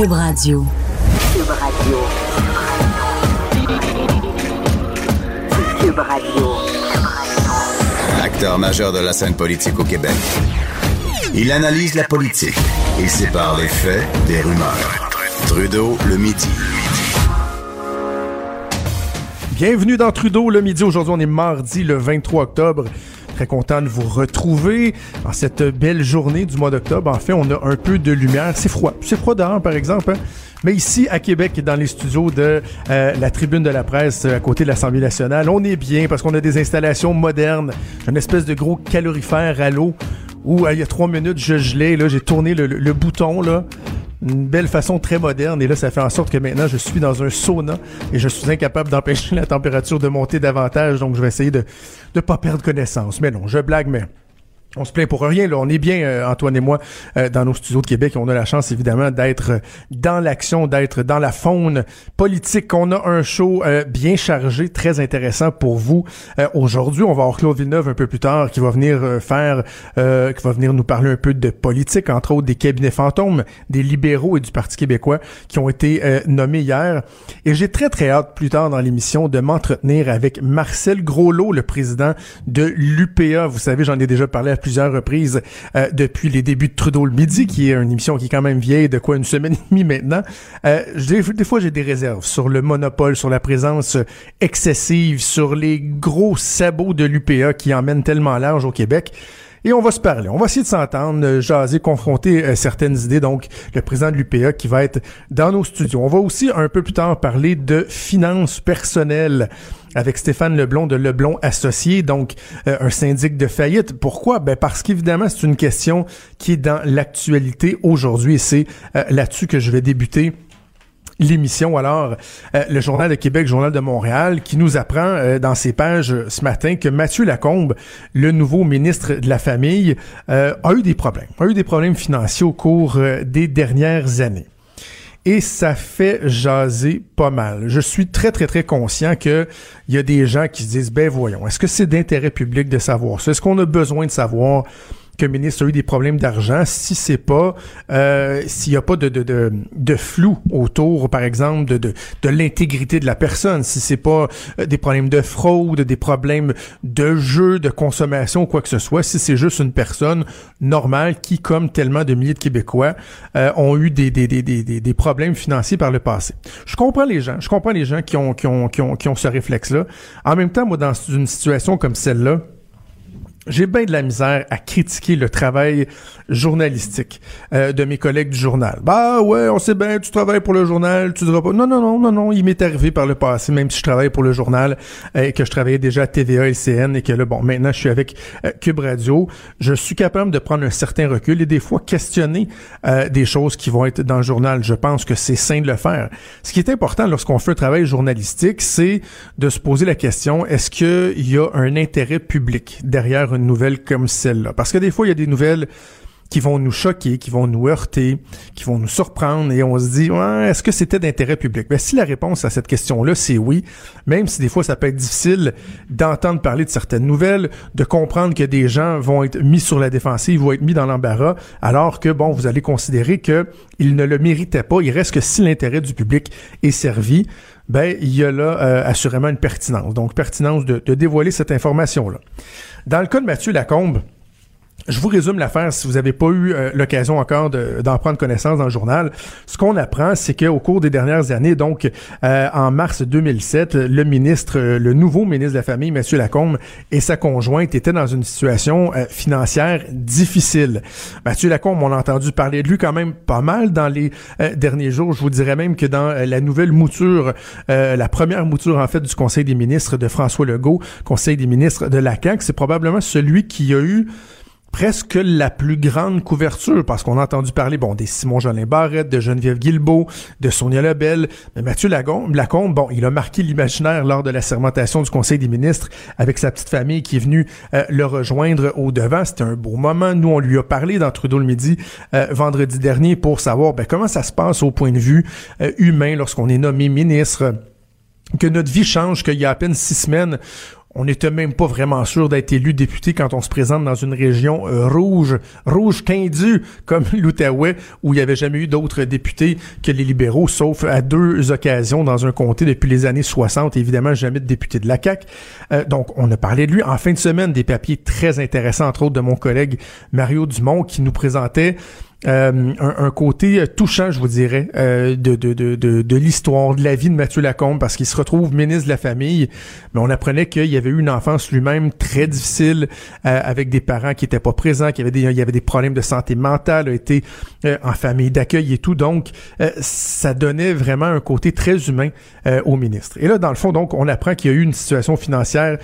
Cube Radio. Cube Radio. Cube Radio. Acteur majeur de la scène politique au Québec. Il analyse la politique et sépare les faits des rumeurs. Trudeau le midi. Bienvenue dans Trudeau le midi. Aujourd'hui, on est mardi le 23 octobre. Très content de vous retrouver en cette belle journée du mois d'octobre. En fait, on a un peu de lumière. C'est froid. C'est froid dehors, par exemple. hein. Mais ici, à Québec, dans les studios de euh, la tribune de la presse à côté de l'Assemblée nationale, on est bien parce qu'on a des installations modernes. Une espèce de gros calorifère à l'eau où, euh, il y a trois minutes, je gelais. Là, j'ai tourné le, le- le bouton, là une belle façon très moderne. Et là ça fait en sorte que maintenant je suis dans un sauna et je suis incapable d'empêcher la température de monter davantage. Donc je vais essayer de de pas perdre connaissance. Mais non je blague mais on se plaint pour rien, là. On est bien, euh, Antoine et moi, euh, dans nos studios de Québec. On a la chance, évidemment, d'être euh, dans l'action, d'être dans la faune politique. On a un show bien chargé, très intéressant pour vous. Aujourd'hui, on va avoir Claude Villeneuve un peu plus tard qui va venir faire, qui va venir nous parler un peu de politique, entre autres des cabinets fantômes, des libéraux et du Parti québécois qui ont été nommés hier. Et j'ai très, très hâte, plus tard dans l'émission, de m'entretenir avec Marcel Groslot, le président de l'UPA. Vous savez, j'en ai déjà parlé plusieurs reprises euh, depuis les débuts de Trudeau le midi, qui est une émission qui est quand même vieille de quoi une semaine et demie maintenant. Euh, des, fois, j'ai des réserves sur le monopole, sur la présence excessive, sur les gros sabots de l'UPA qui emmènent tellement large au Québec. Et on va se parler. On va essayer de s'entendre, euh, jaser, confronter euh, certaines idées. Donc, le président de l'UPA qui va être dans nos studios. On va aussi un peu plus tard parler de finances personnelles avec Stéphane Leblond de Leblond Associé, donc euh, un syndic de faillite. Pourquoi? Ben parce qu'évidemment, c'est une question qui est dans l'actualité aujourd'hui et c'est là-dessus que je vais débuter l'émission. Alors, euh, le Journal de Québec, Journal de Montréal, qui nous apprend euh, dans ses pages euh, ce matin que Mathieu Lacombe, le nouveau ministre de la Famille, euh, a eu des problèmes, a eu des problèmes financiers au cours euh, des dernières années. Et ça fait jaser pas mal. Je suis très, très, très conscient que il y a des gens qui se disent, ben voyons, est-ce que c'est d'intérêt public de savoir ça? Est-ce qu'on a besoin de savoir le ministre a eu des problèmes d'argent si c'est pas euh, s'il n'y a pas de, de, de, de flou autour, par exemple, de, de, de l'intégrité de la personne, si c'est pas euh, des problèmes de fraude, des problèmes de jeu, de consommation, quoi que ce soit, si c'est juste une personne normale qui, comme tellement de milliers de Québécois, euh, ont eu des, des, des, des- des problèmes financiers par le passé. Je comprends les gens, je comprends les gens qui ont, qui ont, qui ont, qui ont ce réflexe-là. En même temps, moi, dans une situation comme celle-là, j'ai bien de la misère à critiquer le travail journalistique euh, de mes collègues du journal. Bah ouais, on sait bien, tu travailles pour le journal, tu diras pas. Non, non, non, non, non, il m'est arrivé par le passé, même si je travaille pour le journal euh, et que je travaillais déjà à TVA et CN et que là, bon, maintenant je suis avec euh, Cube Radio, je suis capable de prendre un certain recul et des fois questionner euh, des choses qui vont être dans le journal. Je pense que c'est sain de le faire. Ce qui est important lorsqu'on fait un travail journalistique, c'est de se poser la question, est-ce qu'il y a un intérêt public derrière une nouvelle comme celle-là? Parce que des fois, il y a des nouvelles qui vont nous choquer, qui vont nous heurter, qui vont nous surprendre et on se dit ouais, est-ce que c'était d'intérêt public? Ben si la réponse à cette question-là c'est oui, même si des fois ça peut être difficile d'entendre parler de certaines nouvelles, de comprendre que des gens vont être mis sur la défensive, vont être mis dans l'embarras, alors que bon, vous allez considérer que ils ne le méritaient pas, il reste que si l'intérêt du public est servi, ben il y a là euh, assurément une pertinence. Donc pertinence de, de dévoiler cette information-là. Dans le cas de Mathieu Lacombe, je vous résume l'affaire si vous n'avez pas eu euh, l'occasion encore de- d'en prendre connaissance dans le journal. Ce qu'on apprend, c'est qu'au cours des dernières années, donc euh, en mars 2007, le ministre, euh, le nouveau ministre de la Famille, Mathieu Lacombe, et sa conjointe étaient dans une situation euh, financière difficile. Mathieu Lacombe, on a entendu parler de lui quand même pas mal dans les derniers jours. Je vous dirais même que dans la nouvelle mouture, la première mouture en fait du Conseil des ministres de François Legault, Conseil des ministres de la CAQ, c'est probablement celui qui a eu presque la plus grande couverture parce qu'on a entendu parler bon des Simon Jolin Barrette, de Geneviève Guilbeault, de Sonia Lebel, Mathieu Lacombe, Lacombe bon, il a marqué l'imaginaire lors de la sermentation du Conseil des ministres avec sa petite famille qui est venue euh, le rejoindre au devant, c'était un beau moment. Nous on lui a parlé dans Trudeau le midi euh, vendredi dernier pour savoir ben, comment ça se passe au point de vue euh, humain lorsqu'on est nommé ministre que notre vie change, qu'il y a à peine six semaines, on n'était même pas vraiment sûr d'être élu député quand on se présente dans une région euh, rouge, rouge tendu comme l'Outaouais, où il n'y avait jamais eu d'autres députés que les libéraux, sauf à deux occasions dans un comté depuis les années 60. Évidemment, jamais de député de la CAQ. Euh, donc, on a parlé de lui en fin de semaine, des papiers très intéressants, entre autres de mon collègue Mario Dumont, qui nous présentait euh, un, côté touchant, je vous dirais, euh, de, de, de, de, l'histoire, de la vie de Mathieu Lacombe, parce qu'il se retrouve ministre de la famille, mais on apprenait qu'il avait eu une enfance lui-même très difficile, euh, avec des parents qui étaient pas présents, qu'il y avait des, il y avait des problèmes de santé mentale, a été en famille d'accueil et tout, donc ça donnait vraiment un côté très humain au ministre. Et là, dans le fond, donc, on apprend qu'il y a eu une situation financière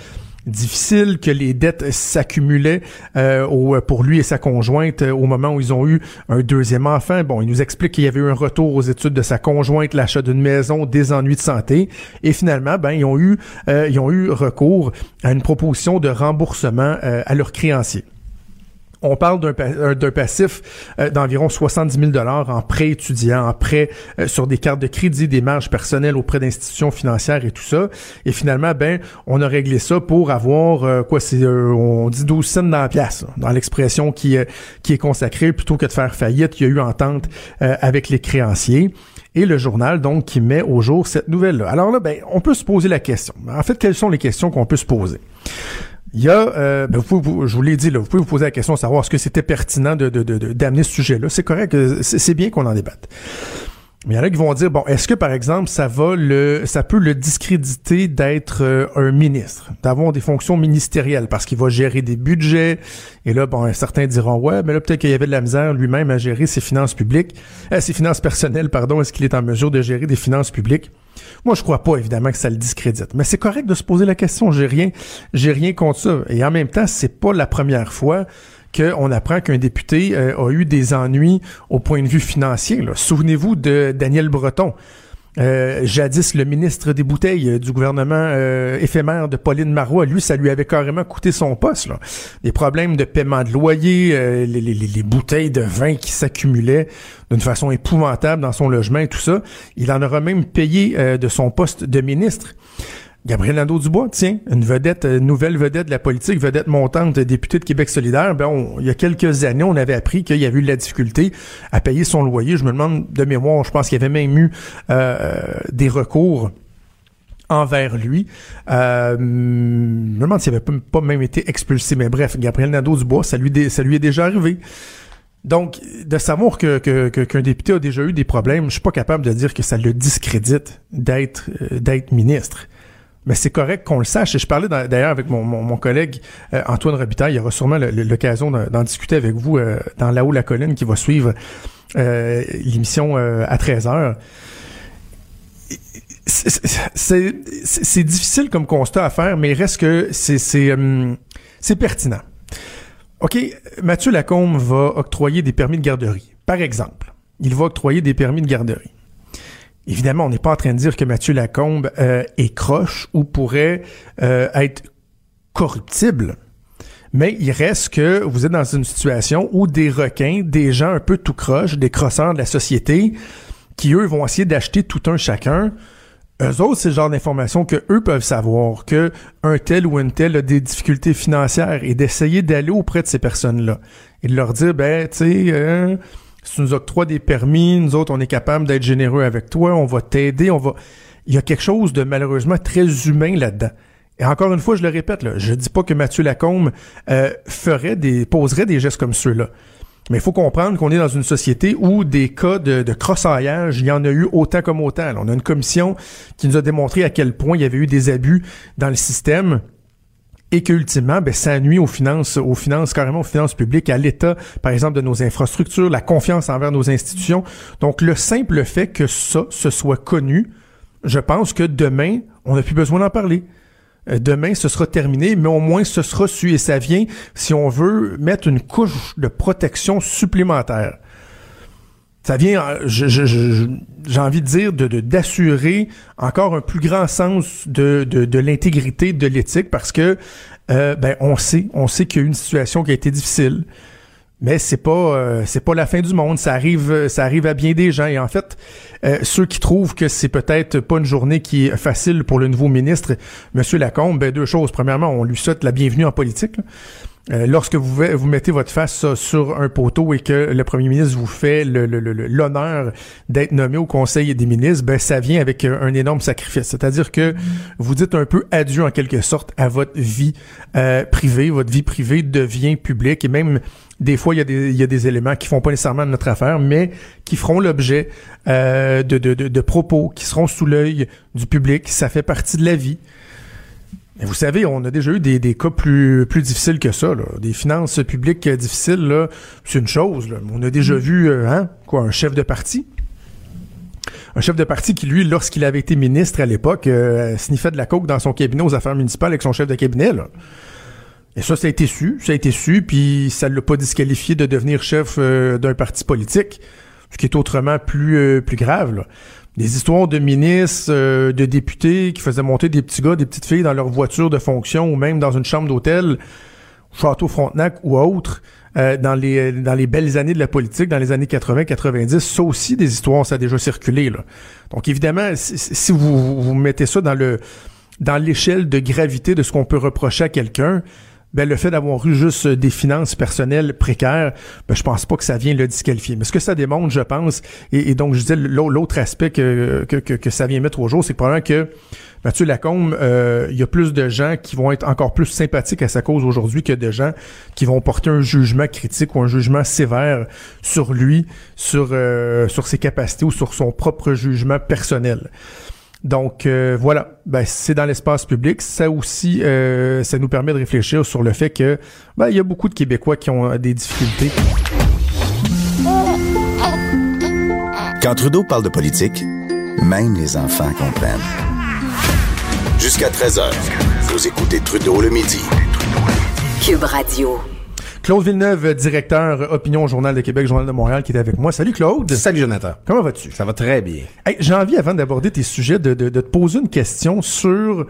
difficile, que les dettes s'accumulaient euh, pour lui et sa conjointe euh, au moment où ils ont eu un deuxième enfant. Bon, il nous explique qu'il y avait eu un retour aux études de sa conjointe, l'achat d'une maison, des ennuis de santé, et finalement, ben ils ont eu euh, ils ont eu recours à une proposition de remboursement à leurs créanciers. On parle d'un euh, passif euh, d'environ 70 000 dollars en prêt étudiant, en prêt euh, sur des cartes de crédit, des marges personnelles auprès d'institutions financières et tout ça. Et finalement, ben, on a réglé ça pour avoir quoi C'est on dit 12 cents dans la pièce, dans l'expression qui qui est consacrée plutôt que de faire faillite. Il y a eu entente avec les créanciers et le journal donc qui met au jour cette nouvelle-là. Alors là, ben, on peut se poser la question. En fait, quelles sont les questions qu'on peut se poser? Il y a, euh, ben vous, je vous l'ai dit, là, vous pouvez vous poser la question de savoir est-ce que c'était pertinent de, d'amener ce sujet-là. C'est correct, c'est, bien qu'on en débatte. Mais il y en a qui vont dire bon, est-ce que par exemple ça va le, ça peut le discréditer d'être euh, un ministre, d'avoir des fonctions ministérielles parce qu'il va gérer des budgets? Et là, bon, certains diront ouais, mais là peut-être qu'il y avait de la misère lui-même à gérer ses finances publiques, euh, ses finances personnelles, pardon. Est-ce qu'il est en mesure de gérer des finances publiques? Moi, je crois pas, évidemment, que ça le discrédite. Mais c'est correct de se poser la question. J'ai rien, j'ai rien contre ça. Et en même temps, c'est pas la première fois qu'on apprend qu'un député euh, a eu des ennuis au point de vue financier. Souvenez-vous de Daniel Breton. Euh, jadis le ministre des bouteilles euh, du gouvernement euh, éphémère de Pauline Marois, lui, ça lui avait carrément coûté son poste. Là. Des problèmes de paiement de loyer, les, les, les, bouteilles de vin qui s'accumulaient d'une façon épouvantable dans son logement tout ça. Il en aura même payé de son poste de ministre. Gabriel Nadeau-Dubois, tiens, une vedette, une nouvelle vedette de la politique, vedette montante, député de Québec solidaire. Ben, il y a quelques années, on avait appris qu'il y avait eu de la difficulté à payer son loyer. Je me demande de mémoire, je pense qu'il y avait même eu euh, des recours envers lui. Euh, je me demande s'il avait pas, même été expulsé. Mais bref, Gabriel Nadeau-Dubois, ça lui, ça lui est déjà arrivé. Donc, de savoir que, qu'un député a déjà eu des problèmes, je suis pas capable de dire que ça le discrédite euh, d'être ministre mais c'est correct qu'on le sache. Je parlais d'ailleurs avec mon, mon, collègue euh, Antoine Robitaille. Il y aura sûrement l'occasion d'en discuter avec vous euh, dans La haut la colline qui va suivre euh, l'émission à 13h. C'est difficile comme constat à faire, mais il reste que c'est pertinent. OK, Mathieu Lacombe va octroyer des permis de garderie. Par exemple, il va octroyer des permis de garderie. Évidemment, on n'est pas en train de dire que Mathieu Lacombe euh, est croche ou pourrait euh, être corruptible. Mais il reste que vous êtes dans une situation où des requins, des gens un peu tout croche, des crosseurs de la société, qui eux vont essayer d'acheter tout un chacun. Eux autres, c'est le genre d'information que eux peuvent savoir que un tel ou une telle a des difficultés financières et d'essayer d'aller auprès de ces personnes-là et de leur dire, ben, tu sais, euh, tu nous octroies des permis, nous autres, on est capable d'être généreux avec toi, on va t'aider, on va... Il y a quelque chose de malheureusement très humain là-dedans. Et encore une fois, je le répète, là, je dis pas que Mathieu Lacombe euh, ferait des, poserait des gestes comme ceux-là. Mais il faut comprendre qu'on est dans une société où des cas de, de crossaillage, il y en a eu autant comme autant. on a une commission qui nous a démontré à quel point il y avait eu des abus dans le système et que ultimement, ben, ça nuit aux finances, aux finances, carrément aux finances publiques, à l'état, par exemple, de nos infrastructures, la confiance envers nos institutions. Donc, le simple fait que ça, se soit connu, je pense que demain, on n'a plus besoin d'en parler. Euh, demain, ce sera terminé, mais au moins, ce sera su et ça vient si on veut mettre une couche de protection supplémentaire ça vient, euh, j'ai envie de dire, de d'assurer encore un plus grand sens de, de, l'intégrité de l'éthique parce que euh, ben on sait, on sait qu'il y a eu une situation qui a été difficile. Mais c'est pas euh, c'est pas la fin du monde, ça arrive ça arrive à bien des gens et en fait euh, ceux qui trouvent que c'est peut-être pas une journée qui est facile pour le nouveau ministre monsieur Lacombe, ben deux choses. Premièrement, on lui souhaite la bienvenue en politique. là. Euh, lorsque vous, vous mettez votre face sur un poteau et que le premier ministre vous fait l'honneur d'être nommé au Conseil des ministres, ben ça vient avec euh, un énorme sacrifice. C'est-à-dire que vous dites un peu adieu en quelque sorte à votre vie euh, privée. Votre vie privée devient publique et même des fois il y a des, il y a des éléments qui font pas nécessairement notre affaire, mais qui feront l'objet euh, de, de, de, de propos qui seront sous l'œil du public. Ça fait partie de la vie. Mais vous savez, on a déjà eu des, des cas plus, plus difficiles que ça. Là. Des finances publiques euh, difficiles, c'est une chose. Là. On a déjà vu euh, hein, quoi, un chef de parti? Un chef de parti qui, lui, lorsqu'il avait été ministre à l'époque, euh, sniffait de la coke dans son cabinet aux affaires municipales avec son chef de cabinet. Là. Et ça, ça a été su, ça a été su, puis ça ne l'a pas disqualifié de devenir chef euh, d'un parti politique, ce qui est autrement plus, euh, plus grave. Là. Des histoires de ministres, euh, de députés qui faisaient monter des petits gars, des petites filles dans leur voiture de fonction ou même dans une chambre d'hôtel, Château Frontenac ou autre, euh, dans les dans les belles années de la politique, dans les années 80-90, ça aussi des histoires, ça a déjà circulé. Là. Donc évidemment, si, vous, vous mettez ça dans le dans l'échelle de gravité de ce qu'on peut reprocher à quelqu'un, ben, le fait d'avoir eu juste des finances personnelles précaires, ben, je pense pas que ça vient le disqualifier. Mais ce que ça démontre, je pense, et, donc je disais l'au- l'autre aspect que, ça vient mettre au jour, c'est probablement que Mathieu Lacombe, euh, il y a plus de gens qui vont être encore plus sympathiques à sa cause aujourd'hui que de gens qui vont porter un jugement critique ou un jugement sévère sur lui, sur, euh, sur ses capacités ou sur son propre jugement personnel. Donc euh, voilà, ben, c'est dans l'espace public. Ça aussi, euh, ça nous permet de réfléchir sur le fait que ben, il y a beaucoup de Québécois qui ont euh, des difficultés. Quand Trudeau parle de politique, même les enfants comprennent. Jusqu'à 13h, vous écoutez Trudeau le midi. Cube Radio. Claude Villeneuve, directeur euh, Opinion au Journal de Québec, Journal de Montréal, qui est avec moi. Salut Claude. Salut Jonathan. Comment vas-tu? Ça va très bien. Hey, J'ai envie, avant d'aborder tes sujets, de, de, de te poser une question sur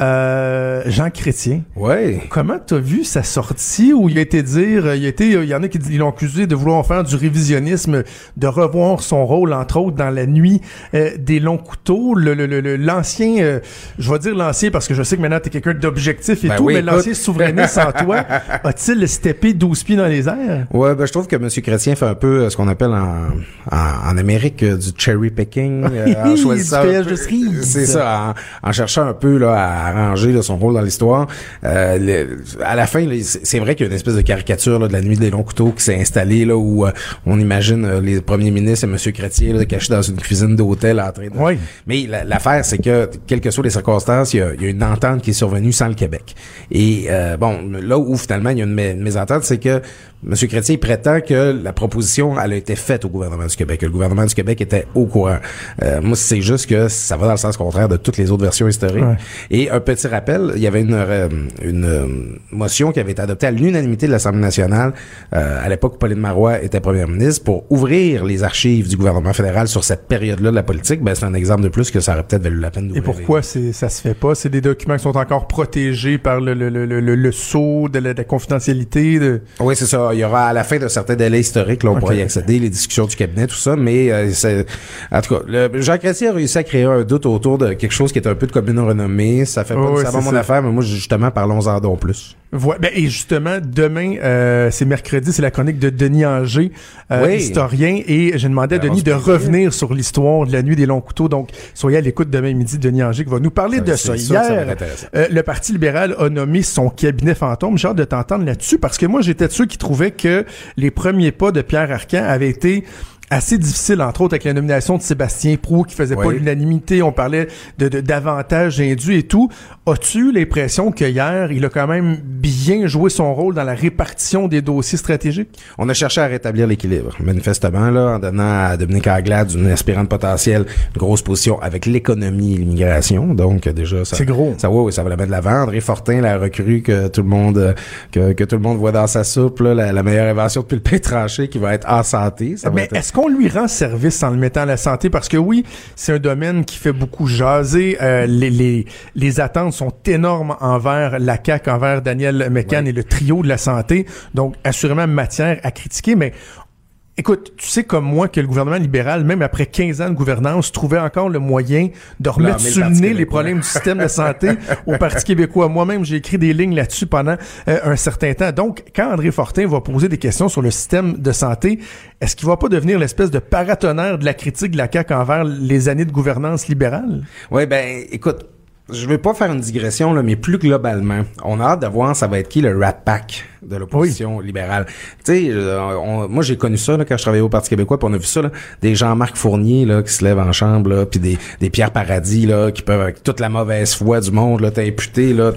euh, Jean Chrétien. Ouais. Comment t'as vu sa sortie où il a été dire, il a été, il y en a qui l'ont accusé de vouloir faire du révisionnisme, de revoir son rôle entre autres dans la nuit euh, des longs couteaux, le le- le- le- l'ancien, euh, je vais dire l'ancien parce que je sais que maintenant t'es quelqu'un d'objectif et Ben tout, oui, mais l'ancien souverainiste en toi a-t-il steppé 12 pieds dans les airs? Ouais, ben je trouve que M. Chrétien fait un peu euh, ce qu'on appelle en, en, en Amérique euh, du cherry picking. euh, en choisissant. C'est ça, en, en cherchant un peu là, à arranger là, son rôle dans l'histoire. Euh, le- à la fin, c'est vrai qu'il y a une espèce de caricature là, de la nuit des longs couteaux qui s'est installée là où euh, on imagine euh, les premiers ministres et M. Chrétien là, cachés dans une cuisine d'hôtel en train de... Oui. Mais la- l'affaire, c'est que, quelles que soient les circonstances, il y, a, il y a une entente qui est survenue sans le Québec. Et euh, bon, là où finalement il y a une mésentente, c'est que M. Chrétien prétend que la proposition, elle a été faite au gouvernement du Québec, que le gouvernement du Québec était au courant. Euh, moi, c'est juste que ça va dans le sens contraire de toutes les autres versions historiques. Ouais. Et un petit rappel, il y avait une, euh, une euh, motion qui avait été adoptée à l'unanimité de l'Assemblée nationale euh, à l'époque où Pauline Marois était première ministre pour ouvrir les archives du gouvernement fédéral sur cette période-là de la politique. Ben, c'est un exemple de plus que ça aurait peut-être valu la peine Et d'ouvrir. pourquoi c'est, ça se fait pas? C'est des documents qui sont encore protégés par le, le, le, le, le- le sceau de la, de la confidentialité. De... Oui, c'est ça. Il y aura à la fin d'un certain délai historique, là, on pourra y accéder, les discussions du cabinet, tout ça, mais euh, c'est... En tout cas, le, Jean Chrétien a réussi à créer un doute autour de quelque chose qui est un peu de commune renommée. Ça fait pas Ouais, nécessairement mon ça. affaire, mais moi, justement, parlons-en donc plus. Voi- ben, et justement, demain, euh, c'est mercredi, c'est la chronique de Denis Anger, euh, Oui. historien, et j'ai demandé à Ben, Denis de revenir sur l'histoire de la nuit des longs couteaux. Donc, soyez à l'écoute demain midi, Denis Anger qui va nous parler Ça, de ça. Hier, euh, le Parti libéral a nommé son cabinet fantôme. J'ai hâte de t'entendre là-dessus parce que moi, j'étais de ceux qui trouvaient que les premiers pas de Pierre Arcan avaient été assez difficiles, entre autres avec la nomination de Sébastien Prou qui faisait pas Oui. l'unanimité. On parlait de, de d'avantages indus et tout. As-tu l'impression que hier, il a quand même bien joué son rôle dans la répartition des dossiers stratégiques? On a cherché à rétablir l'équilibre, manifestement, là, en donnant à Dominique Anglade, une aspirante potentielle, une grosse position avec l'économie et l'immigration. Donc, déjà, ça, C'est gros. Ça, ouais, ça va la mettre de l'avant. André Fortin, la recrue que tout le monde, que, que tout le monde voit dans sa soupe, là, la, la meilleure invention depuis le pain tranché qui va être en santé. Ça va Mais être- est-ce qu'on lui rend service en le mettant à la santé? Parce que oui, c'est un domaine qui fait beaucoup jaser. Euh, les, les, les attentes sont énormes envers la CAQ, envers Daniel McCann et le trio de la santé. Donc, assurément, matière à critiquer, mais Écoute, tu sais comme moi que le gouvernement libéral, même après 15 ans de gouvernance, trouvait encore le moyen de remettre sur le nez les problèmes du système de santé au Parti québécois. Moi-même, j'ai écrit des lignes là-dessus pendant euh, un certain temps. Donc, quand André Fortin va poser des questions sur le système de santé, est-ce qu'il va pas devenir l'espèce de paratonnerre de la critique de la CAQ envers les années de gouvernance libérale? Oui, ben, écoute, je veux pas faire une digression, là, mais plus globalement, on a hâte de voir ça va être qui le Rat Pack de l'opposition libérale. Tu sais, euh, moi j'ai connu ça là, quand je travaillais au Parti québécois, puis on a vu ça, là, des Jean-Marc Fournier là, qui se lèvent en chambre, là, puis des, des Pierre Paradis là, qui peuvent avec toute la mauvaise foi du monde là, t'imputer là,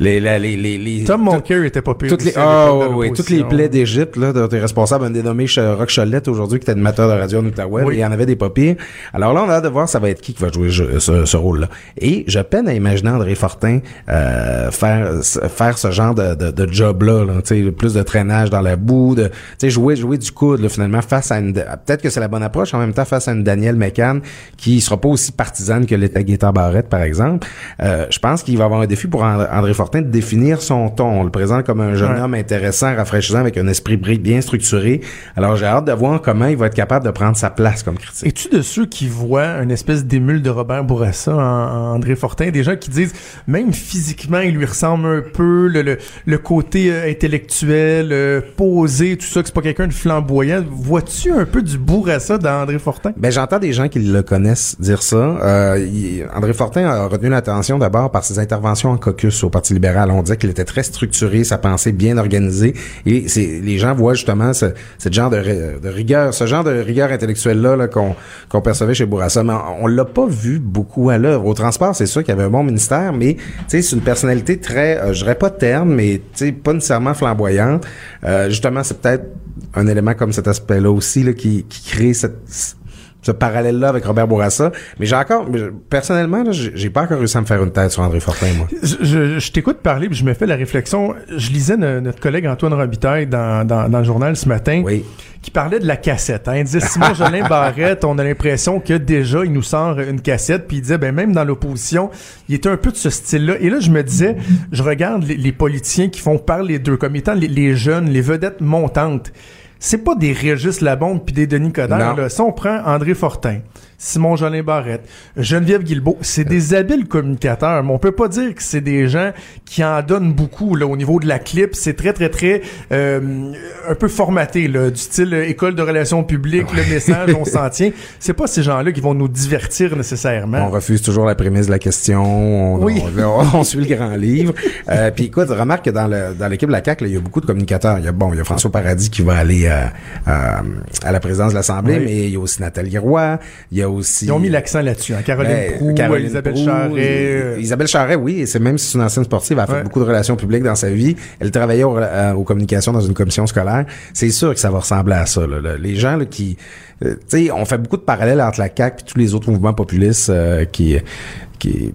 les, les, les, les, Tom Mulcair était pas pire. Toutes les, oh, oui, toutes les plaies d'Égypte là, t'es responsable, un dénommé Rock Cholette aujourd'hui qui était animateur de radio en Outaouais, il y en avait des pas pires. Alors là, on a hâte de voir ça va être qui qui va jouer ce, ce rôle-là. Et je peine à imaginer André Fortin euh, faire faire ce genre de, de, de job-là, là, plus de traînage dans la boue, de jouer jouer du coude là, finalement face à une peut-être que c'est la bonne approche en même temps face à une Danielle McCann qui sera pas aussi partisane que l'était Gaétan Barrette par exemple. Euh, je pense qu'il va avoir un défi pour André Fortin de définir son ton. On le présente comme un jeune homme intéressant, rafraîchissant avec un esprit bien structuré. Alors j'ai hâte de voir comment il va être capable de prendre sa place comme critique. Es-tu de ceux qui voient une espèce d'émule de Robert Bourassa en, André Fortin, des gens qui disent même physiquement il lui ressemble un peu le, le, côté euh, intellectuel euh, posé, tout ça, que c'est pas quelqu'un de flamboyant. Vois-tu un peu du Bourassa dans André Fortin? Ben, j'entends des gens qui le connaissent dire ça. Euh, André Fortin a retenu l'attention d'abord par ses interventions en caucus au Parti libéral. On disait qu'il était très structuré, sa pensée bien organisée. Et c'est, les gens voient justement ce, genre de, de, rigueur, ce genre de rigueur intellectuelle-là -là, qu'on, qu'on percevait chez Bourassa. Mais on, l'a pas vu beaucoup à l'œuvre. Au transport, c'est sûr qu'il y avait bon ministère, mais c'est une personnalité très, euh, je dirais pas terne, mais pas nécessairement flamboyante. Euh, justement, c'est peut-être un élément comme cet aspect-là aussi qui crée cette ce parallèle-là avec Robert Bourassa. Mais j'ai encore, personnellement, j'ai pas encore réussi à me faire une tête sur André Fortin, moi. Je, je, t'écoute parler, puis je me fais la réflexion. Je lisais notre collègue Antoine Robitaille dans, dans, dans, le journal ce matin. Oui. Qui parlait de la cassette. Hein. Il disait Simon Jolin Barrette, on a l'impression que déjà il nous sort une cassette. Puis il disait, ben même dans l'opposition, il était un peu de ce style-là. Et là, je me disais, je regarde les, les politiciens qui font parler d'eux comme étant les, les jeunes, les vedettes montantes c'est pas des Régis Labombe puis des Denis Coderre. Là. Si on prend André Fortin, Simon Jolin Barrette, Geneviève Guilbeault, c'est des habiles communicateurs, mais on peut pas dire que c'est des gens qui en donnent beaucoup là au niveau de la clip. C'est très très très euh, un peu formaté là, du style euh, école de relations publiques, le message, on s'en tient. C'est pas ces gens-là qui vont nous divertir nécessairement. On refuse toujours la prémisse de la question. On, oui. on, suit le grand livre. Euh, puis écoute, remarque que dans le dans l'équipe de la CAC, il y a beaucoup de communicateurs. Il y a bon, il y a François Paradis qui va aller euh, à la présidence de l'Assemblée, mais il y a aussi Nathalie Roy. Il y a ils ont mis l'accent là-dessus. Hein. Caroline ben, Proux, Elisabeth Charret. Isabelle Charret, oui, c'est même si c'est une ancienne sportive, elle a fait beaucoup de relations publiques dans sa vie. Elle travaillait euh, aux communications dans une commission scolaire. C'est sûr que ça va ressembler à ça. Les gens qui... Euh, tu sais, on fait beaucoup de parallèles entre la CAQ et tous les autres mouvements populistes euh, qui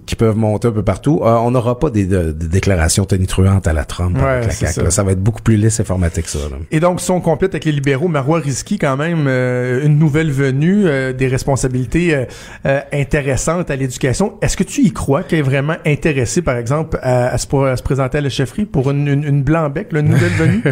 qui, peuvent monter un peu partout. Euh, on n'aura pas des, déclarations tonitruantes à la Trump avec la Ça. va être beaucoup plus lisse et formaté que ça. Et donc, si on complète avec les libéraux, Marois Risky, quand même, euh, une nouvelle venue, euh, des responsabilités intéressantes à l'éducation. Est-ce que tu y crois qu'elle est vraiment intéressée, par exemple, à, se, présenter à la chefferie pour une, une, une blanc-bec, une nouvelle venue?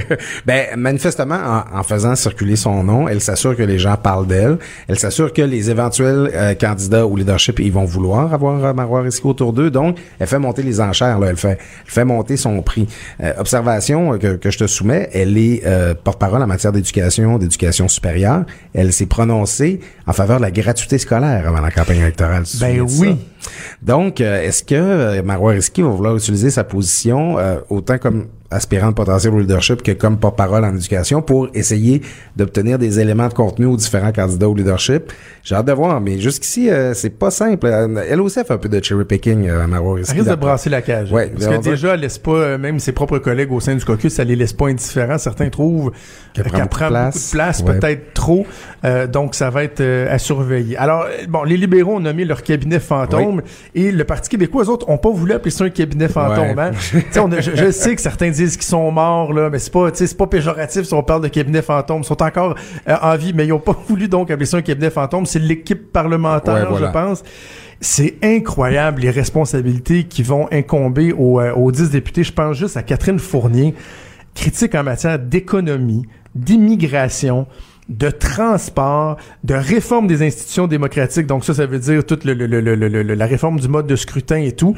ben, manifestement, en, faisant circuler son nom, elle s'assure que les gens parlent d'elle. Elle s'assure que les éventuels candidats au leadership, ils vont vouloir avoir avoir risqué autour d'eux. Donc, elle fait monter les enchères. Là. Elle fait, elle fait monter son prix. Euh, observation euh, que, que, je te soumets, elle est euh, porte-parole en matière d'éducation, d'éducation supérieure. Elle s'est prononcée en faveur de la gratuité scolaire avant la campagne électorale. Ben oui. Donc, est-ce que Marois Risky va vouloir utiliser sa position autant comme aspirant de potentiel au leadership que comme porte-parole en éducation pour essayer d'obtenir des éléments de contenu aux différents candidats au leadership? J'ai hâte de voir, mais jusqu'ici, euh, c'est pas simple. Elle aussi, fait un peu de cherry picking, euh, Marois. Elle risque de brasser la cage. Ouais, Parce que déjà, elle laisse pas, euh, même ses propres collègues au sein du caucus, ça les laisse pas indifférents. Certains trouvent qu'elle prend, prend, beaucoup de place, peut-être trop. Euh, donc, ça va être à surveiller. Alors, bon, les libéraux ont nommé leur cabinet fantôme et le Parti québécois, eux autres, ont pas voulu appeler ça un cabinet fantôme. Hein? je, je sais que certains disent qu'ils sont morts, là, mais c'est pas, c'est pas péjoratif si on parle de cabinet fantôme. Ils sont encore euh, en vie, mais ils ont pas voulu donc appeler ça un cabinet fantôme. C'est l'équipe parlementaire, Ouais, voilà. je pense. C'est incroyable les responsabilités qui vont incomber aux, euh, aux 10 députés. Je pense juste à Catherine Fournier, critique en matière d'économie, d'immigration, de transport, de réforme des institutions démocratiques. Donc ça, ça veut dire toute le, le- le- la réforme du mode de scrutin et tout.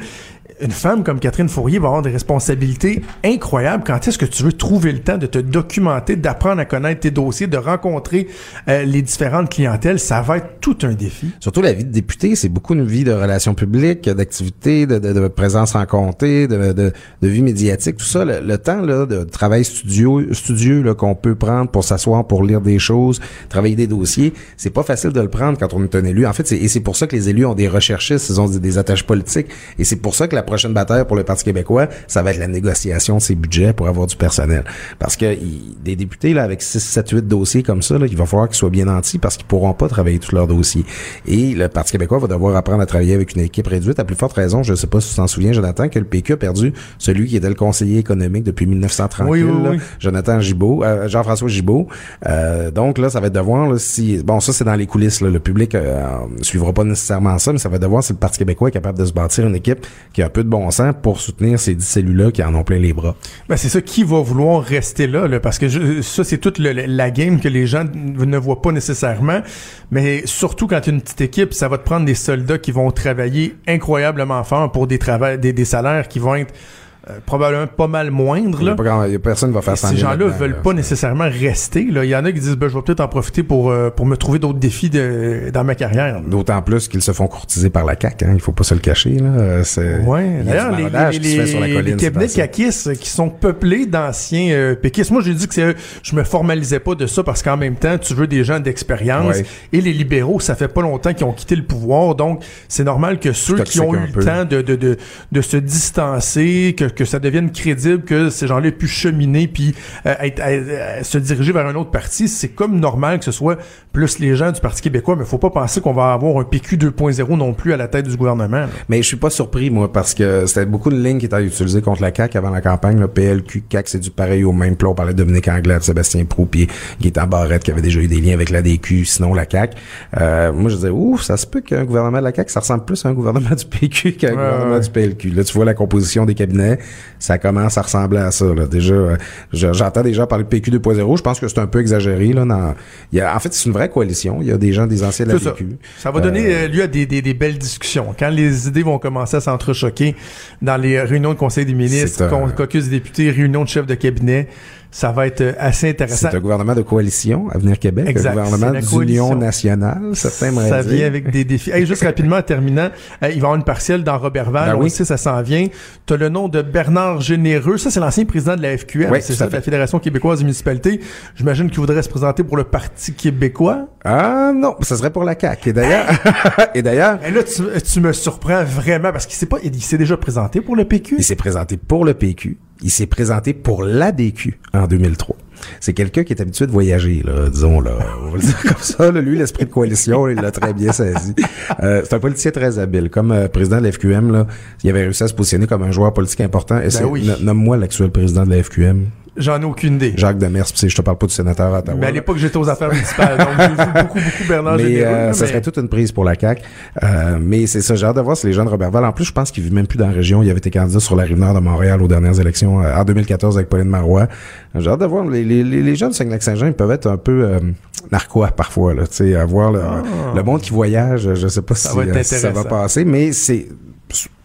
Une femme comme Catherine Fournier va avoir des responsabilités incroyables. Quand est-ce que tu veux trouver le temps de te documenter, d'apprendre à connaître tes dossiers, de rencontrer euh, les différentes clientèles? Ça va être tout un défi. Surtout la vie de député, c'est beaucoup une vie de relations publiques, d'activités, de, présence en comté, de, vie médiatique, tout ça. Le, temps là, de travail studio, studieux qu'on peut prendre pour s'asseoir, pour lire des choses, travailler des dossiers, c'est pas facile de le prendre quand on est un élu. En fait, c'est, pour ça que les élus ont des recherchistes, ils ont des attaches politiques, et c'est pour ça que la prochaine bataille pour le Parti québécois, ça va être la négociation de ses budgets pour avoir du personnel. Parce que il- des députés là avec 6, 7, 8 dossiers comme ça, là, il va falloir qu'ils soient bien nantis parce qu'ils pourront pas travailler tous leurs dossiers. Et le Parti québécois va devoir apprendre à travailler avec une équipe réduite. À plus forte raison, je sais pas si tu t'en souviens, Jonathan, que le PQ a perdu celui qui était le conseiller économique depuis 1930. Oui, oui, oui. Jonathan Gibault, euh, Jean-François Gibault. Euh, donc là, ça va être de voir là, si bon ça c'est dans les coulisses. Là, le public euh, suivra pas nécessairement ça, mais ça va être de voir si le Parti québécois est capable de se bâtir une équipe qui a peu de bon sens pour soutenir ces dix cellules-là qui en ont plein les bras. Ben c'est ça, qui va vouloir rester là, là parce que ça, c'est toute la game que les gens ne voient pas nécessairement. Mais surtout quand tu une petite équipe, ça va te prendre des soldats qui vont travailler incroyablement fort pour des, des salaires qui vont être euh, probablement pas mal moindres. Il y a Là. pas il y a personne va faire ça. ces gens-là veulent pas nécessairement rester. Là. Il y en a qui disent ben, je vais peut-être en profiter pour, euh, pour me trouver d'autres défis de, dans ma carrière. D'autant plus qu'ils se font courtiser par la CAQ, hein, il faut pas se le cacher. Là. Euh, C'est, Ouais, d'ailleurs, les, les, qui fait sur la les- colline, les cabinets caquistes qui sont peuplés d'anciens euh, péquistes. Moi, j'ai dit que c'est, je me formalisais pas de ça parce qu'en même temps, tu veux des gens d'expérience Ouais. et les libéraux, ça fait pas longtemps qu'ils ont quitté le pouvoir, donc c'est normal que ceux qui ont eu peu. le temps de, de, de, de se distancer, que, que ça devienne crédible, que ces gens-là aient pu cheminer puis euh, être- euh, se diriger vers un autre parti, c'est comme normal que ce soit plus les gens du Parti québécois, mais faut pas penser qu'on va avoir un PQ 2.0 non plus à la tête du gouvernement. là. Mais je suis pas surpris, moi, parce que c'était beaucoup de lignes qui étaient utilisées contre la CAQ avant la campagne. Le PLQ, CAQ, c'est du pareil au même. Là, on parlait de Dominique Anglade, Sébastien Proux, puis Gaétan Barrette, qui avait déjà eu des liens avec la DQ, sinon la CAQ. Euh, moi, je disais, ouf, ça se peut qu'un gouvernement de la CAQ, ça ressemble plus à un gouvernement du PQ qu'à un Ouais, gouvernement ouais. du PLQ. Là, tu vois la composition des cabinets, ça commence à ressembler à ça. Là. Déjà, euh, je- j'entends gens parler de PQ 2.0. Je pense que c'est un peu exagéré. Là, dans, il y a, en fait, c'est une vraie coalition. Il y a des gens des anciens de la C'est ça. Va donner euh, lieu à des, des, des belles discussions. Quand les idées vont commencer à s'entrechoquer dans les réunions de conseil des ministres, un- caucus des députés, réunions de chefs de cabinet, ça va être euh, assez intéressant. C'est un gouvernement de coalition, Avenir Québec, Exact, un gouvernement d'union nationale, certains Ça vient avec des défis. Hey, juste rapidement, en terminant, euh, il va y avoir une partielle dans Robertval. Ben on oui. sait, ça s'en vient. Tu as le nom de Bernard Généreux. Ça, c'est l'ancien président de la FQM. Oui, c'est tout ça, à de la. Fédération québécoise des municipalités. J'imagine qu'il voudrait se présenter pour le Parti québécois. Ah non, ça serait pour la CAQ. Et d'ailleurs, et d'ailleurs, Et là, tu, tu me surprends vraiment parce qu'il s'est pas, il s'est déjà présenté pour le PQ. il s'est présenté pour le PQ, il s'est présenté pour l'ADQ en 2003. C'est quelqu'un qui est habitué de voyager, là, disons là. On va le dire comme ça. là. lui, l'esprit de coalition, il l'a très bien saisi. Euh, c'est un politicien très habile. Comme euh, président de la FQM, là, il avait réussi à se positionner comme un joueur politique important. Et Ben oui. no- Nomme-moi l'actuel président de la FQM, J'en ai aucune idée. Jacques Demers. Je te parle pas du sénateur à Ottawa. Mais à l'époque, j'étais aux affaires municipales, donc j'ai vu beaucoup, beaucoup Bernard mais Généreux. euh, ça serait toute une prise pour la CAQ. Euh, mais c'est ça, j'ai hâte de voir si les gens de Robertval. En plus, je pense qu'il vit même plus dans la région. Il avait été candidat sur la rive nord de Montréal aux dernières élections euh, en 2014 avec Pauline Marois. J'ai hâte de voir. Les, les, les gens de Saguenay-Lac-Saint-Jean, ils peuvent être un peu euh, narquois parfois. Là, tu sais, à voir le, le monde qui voyage. Je sais pas Ah. Ça si, va être euh, si ça va passer, mais c'est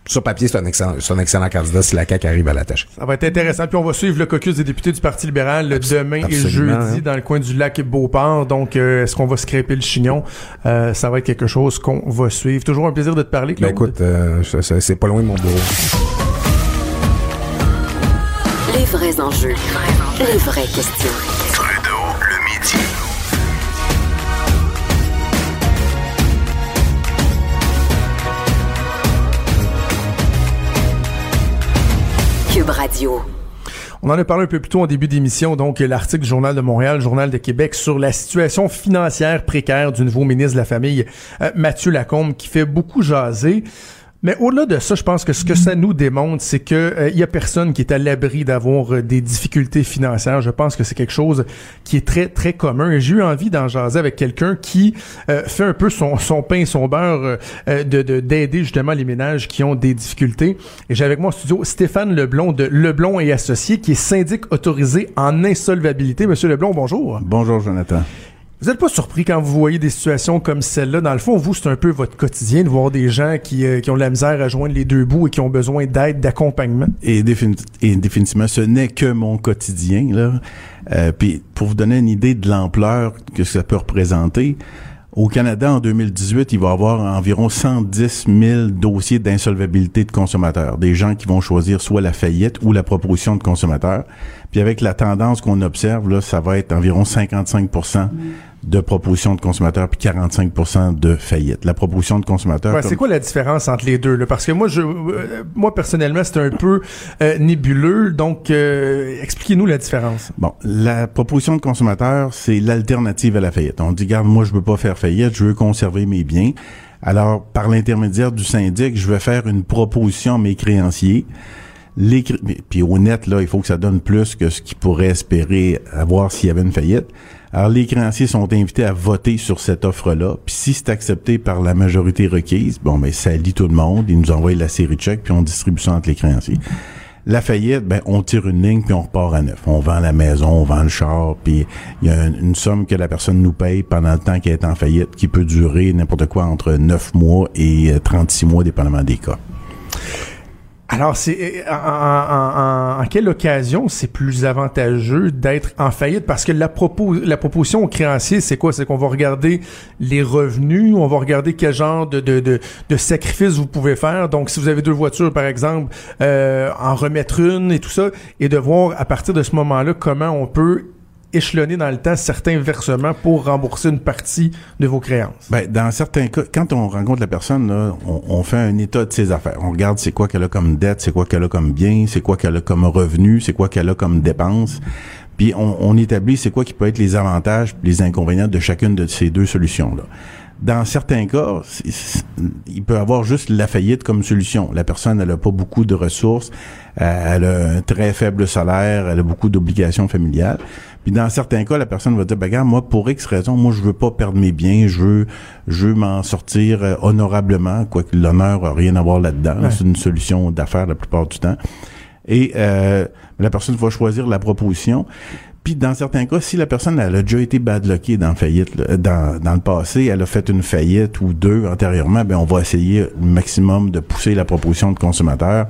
sur papier, c'est un excellent, c'est un excellent candidat si la CAQ arrive à l'attacher. Ça va être intéressant. Puis on va suivre le caucus des députés du Parti libéral le demain et jeudi hein. dans le coin du lac Beauport. Donc, euh, est-ce qu'on va scraper le chignon? Euh, ça va être quelque chose qu'on va suivre. Toujours un plaisir de te parler, Ben Claude. écoute, euh, c'est pas loin de mon bureau. Les vrais enjeux. Les vraies questions. On en a parlé un peu plus tôt en début d'émission, donc l'article du Journal de Montréal, Journal de Québec, sur la situation financière précaire du nouveau ministre de la Famille, euh, Mathieu Lacombe, qui fait beaucoup jaser. Mais au-delà de ça, je pense que ce que ça nous démontre, c'est que euh, il y a personne qui est à l'abri d'avoir euh, des difficultés financières. Je pense que c'est quelque chose qui est très très commun. Et j'ai eu envie d'en jaser avec quelqu'un qui euh, fait un peu son, son pain, son beurre, de d'aider justement les ménages qui ont des difficultés. Et j'ai avec moi au studio Stéphane Leblon de Leblon et Associés, qui est syndic autorisé en insolvabilité. Monsieur Leblon, bonjour. Bonjour Jonathan. Vous n'êtes pas surpris quand vous voyez des situations comme celle-là? Dans le fond, vous, c'est un peu votre quotidien de voir des gens qui, euh, ont de la misère à joindre les deux bouts et qui ont besoin d'aide, d'accompagnement. Et, définitivement, ce n'est que mon quotidien. Là. Euh, puis pour vous donner une idée de l'ampleur que ça peut représenter, au Canada, en 2018, il va y avoir environ 110 000 dossiers d'insolvabilité de consommateurs. Des gens qui vont choisir soit la faillite ou la proposition de consommateur. Puis avec la tendance qu'on observe, là, ça va être environ 55 de propositions de consommateurs puis 45 de faillite. La proposition de consommateur. c'est quoi la différence entre les deux là? Parce que moi, je, euh, moi personnellement, c'est un peu euh, nébuleux. Donc, euh, expliquez-nous la différence. Bon, la proposition de consommateur, c'est l'alternative à la faillite. On dit, garde, moi, je veux pas faire faillite, je veux conserver mes biens. Alors, par l'intermédiaire du syndic, je vais faire une proposition à mes créanciers. Les, puis au net, là, il faut que ça donne plus que ce qu'ils pourraient espérer avoir s'il y avait une faillite. Alors, les créanciers sont invités à voter sur cette offre-là. Puis si c'est accepté par la majorité requise, bon, ben ça lit tout le monde. Ils nous envoient la série de chèques, puis on distribue ça entre les créanciers. La faillite, ben, on tire une ligne, puis on repart à neuf. On vend la maison, on vend le char, puis il y a une, somme que la personne nous paye pendant le temps qu'elle est en faillite, qui peut durer n'importe quoi entre neuf mois et 36 mois, dépendamment des cas. Alors, c'est en, en, quelle occasion c'est plus avantageux d'être en faillite? Parce que la, propos, la proposition au créancier, c'est quoi? C'est qu'on va regarder les revenus, on va regarder quel genre de, de, de, de sacrifice vous pouvez faire. Donc, si vous avez deux voitures, par exemple, euh, en remettre une et tout ça, et de voir à partir de ce moment-là comment on peut échelonner dans le temps certains versements pour rembourser une partie de vos créances? Ben, dans certains cas, quand on rencontre la personne, là, on, fait un état de ses affaires. On regarde c'est quoi qu'elle a comme dette, c'est quoi qu'elle a comme bien, c'est quoi qu'elle a comme revenu, c'est quoi qu'elle a comme dépense. Puis on, on établit c'est quoi qui peut être les avantages les inconvénients de chacune de ces deux solutions-là. Dans certains cas, il peut avoir juste la faillite comme solution. La personne, elle a pas beaucoup de ressources, euh, elle a un très faible salaire, elle a beaucoup d'obligations familiales. Puis dans certains cas, la personne va dire, ben moi, pour X raison, moi, je veux pas perdre mes biens, je veux, je veux m'en sortir euh, honorablement, quoique l'honneur a rien à voir là-dedans. C'est une solution d'affaires la plupart du temps. Et euh, la personne va choisir la proposition. Puis dans certains cas, si la personne elle a déjà été badlockée dans faillite, dans, dans le passé, elle a fait une faillite ou deux antérieurement, ben on va essayer le maximum de pousser la proposition de consommateur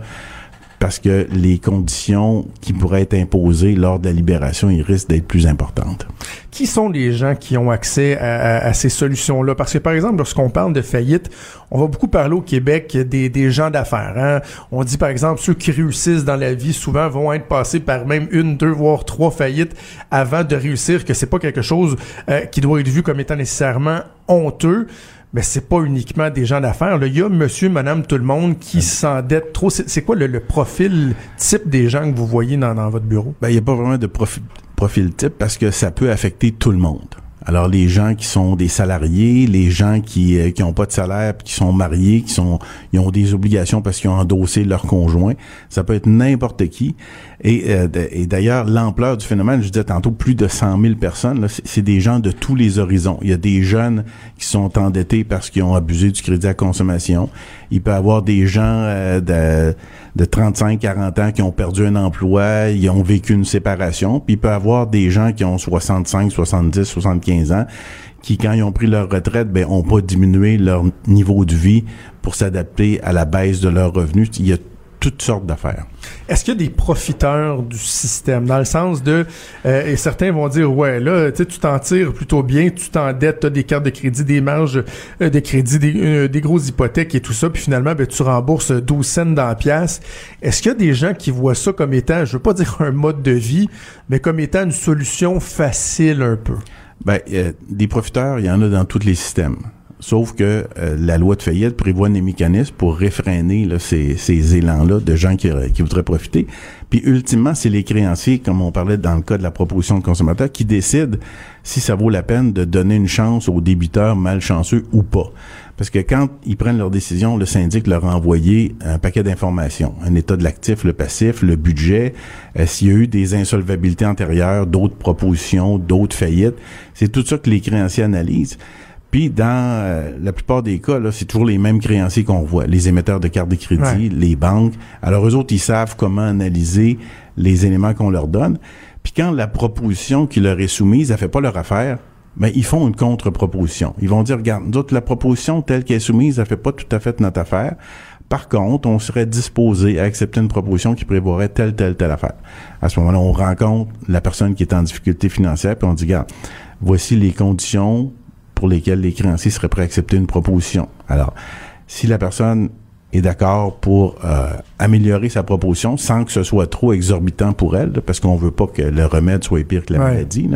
parce que les conditions qui pourraient être imposées lors de la libération, ils risquent d'être plus importantes. Qui sont les gens qui ont accès à, ces solutions-là? Parce que, par exemple, lorsqu'on parle de faillite, on va beaucoup parler au Québec des, gens d'affaires. Hein? On dit, par exemple, ceux qui réussissent dans la vie, souvent, vont être passés par même une, deux, voire trois faillites avant de réussir, que c'est pas quelque chose euh, qui doit être vu comme étant nécessairement honteux mais c'est pas uniquement des gens d'affaires. Il y a monsieur, madame, tout le monde qui s'endette trop. C'est quoi le, profil type des gens que vous voyez dans, votre bureau? Ben, il n'y a pas vraiment de profil, profil type parce que ça peut affecter tout le monde. Alors les gens qui sont des salariés, les gens qui euh, qui ont pas de salaire, qui sont mariés, qui sont ils ont des obligations parce qu'ils ont endossé leur conjoint, ça peut être n'importe qui. Et, euh, d'ailleurs l'ampleur du phénomène, je disais tantôt plus de 100 000 personnes, c'est des gens de tous les horizons. Il y a des jeunes qui sont endettés parce qu'ils ont abusé du crédit à consommation. Il peut avoir des gens euh, de de 35, 40 ans qui ont perdu un emploi, ils ont vécu une séparation, puis il peut avoir des gens qui ont 65, 70, 75 qui, quand ils ont pris leur retraite, ben, ont pas diminué leur niveau de vie pour s'adapter à la baisse de leurs revenus. Il y a toutes sortes d'affaires. Est-ce qu'il y a des profiteurs du système? Dans le sens de euh, et certains vont dire ouais là tu t'en tires plutôt bien, tu t'endettes, tu as des cartes de crédit, des marges euh, de crédit, des, euh, des, grosses hypothèques et tout ça, puis finalement ben, tu rembourses 12 cents dans la pièce. Est-ce qu'il y a des gens qui voient ça comme étant, je veux pas dire un mode de vie, mais comme étant une solution facile un peu? Ben, des profiteurs, il y en a dans tous les systèmes Sauf que euh, la loi de faillite prévoit des mécanismes pour réfréner ces, ces élans-là de gens qui, qui voudraient profiter. Puis ultimement, c'est les créanciers, comme on parlait dans le cas de la proposition de consommateur, qui décident si ça vaut la peine de donner une chance aux débiteurs malchanceux ou pas. Parce que quand ils prennent leur décision, le syndic leur a envoyé un paquet d'informations, un état de l'actif, le passif, le budget, euh, s'il y a eu des insolvabilités antérieures, d'autres propositions, d'autres faillites. C'est tout ça que les créanciers analysent. Puis dans euh, la plupart des cas, là, c'est toujours les mêmes créanciers qu'on voit, les émetteurs de cartes de crédit, les banques. Alors eux autres, ils savent comment analyser les éléments qu'on leur donne. Puis quand la proposition qui leur est soumise, elle fait pas leur affaire, ben ils font une contre-proposition. Ils vont dire, regarde, d'autres la proposition telle qu'elle est soumise, elle fait pas tout à fait notre affaire. Par contre, on serait disposé à accepter une proposition qui prévoirait telle, telle, telle affaire. À ce moment-là, on rencontre la personne qui est en difficulté financière, puis on dit, regarde, voici les conditions pour lesquels les créanciers seraient prêts à accepter une proposition. Alors, si la personne est d'accord pour euh, améliorer sa proposition sans que ce soit trop exorbitant pour elle, parce qu'on veut pas que le remède soit pire que la maladie.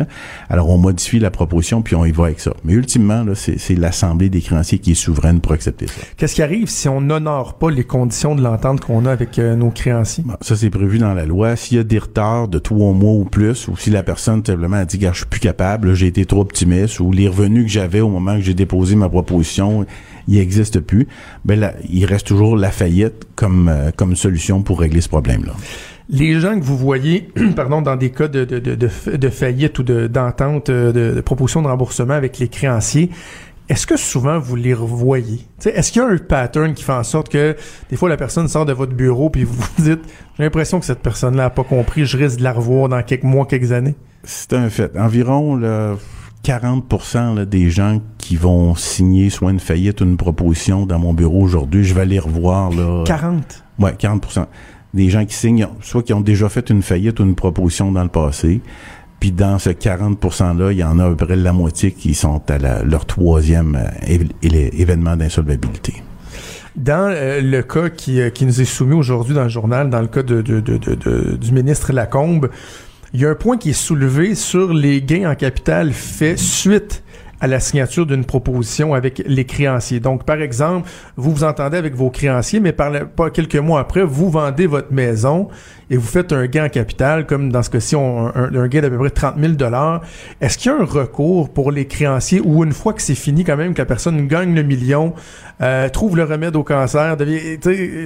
Alors, on modifie la proposition, puis on y va avec ça. Mais ultimement, c'est l'Assemblée des créanciers qui est souveraine pour accepter ça. Qu'est-ce qui arrive si on n'honore pas les conditions de l'entente qu'on a avec euh, nos créanciers? ça, c'est prévu dans la loi. S'il y a des retards de trois mois ou plus, ou si la personne, simplement, a dit, gars, je suis plus capable, j'ai été trop optimiste, ou les revenus que j'avais au moment que j'ai déposé ma proposition, il n'existe plus, ben là, il reste toujours la faillite comme, euh, comme solution pour régler ce problème-là. Les gens que vous voyez, pardon, dans des cas de, de, de, de faillite ou d'entente, euh, de, de, proposition de remboursement avec les créanciers, est-ce que souvent vous les revoyez? Est-ce qu'il y a un pattern qui fait en sorte que des fois la personne sort de votre bureau puis vous vous dites j'ai l'impression que cette personne-là n'a pas compris, je risque de la revoir dans quelques mois, quelques années? C'est un fait. Environ là, 40% des gens qui vont signer soit une faillite ou une proposition dans mon bureau aujourd'hui, je vais les revoir. Là, 40? Ouais, 40 Des gens qui signent, soit qui ont déjà fait une faillite ou une proposition dans le passé, puis dans ce 40 %-là, il y en a à peu près la moitié qui sont à leur troisième euh, événement d'insolvabilité. Dans euh, le cas qui, euh, qui, nous est soumis aujourd'hui dans le journal, dans le cas de, de, de, du ministre Lacombe, il y a un point qui est soulevé sur les gains en capital faits suite à la signature d'une proposition avec les créanciers. Donc, par exemple, vous vous entendez avec vos créanciers, mais par pas quelques mois après, vous vendez votre maison et vous faites un gain en capital, comme dans ce cas-ci, un, un, gain d'à peu près 30 000 Est-ce qu'il y a un recours pour les créanciers ou une fois que c'est fini, quand même, que la personne gagne le million, euh, trouve le remède au cancer, devient,